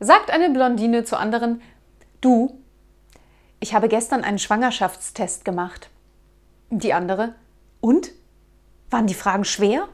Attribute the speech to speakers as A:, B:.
A: sagt eine Blondine zur anderen, du, ich habe gestern einen Schwangerschaftstest gemacht. Die andere, und? Waren die Fragen schwer?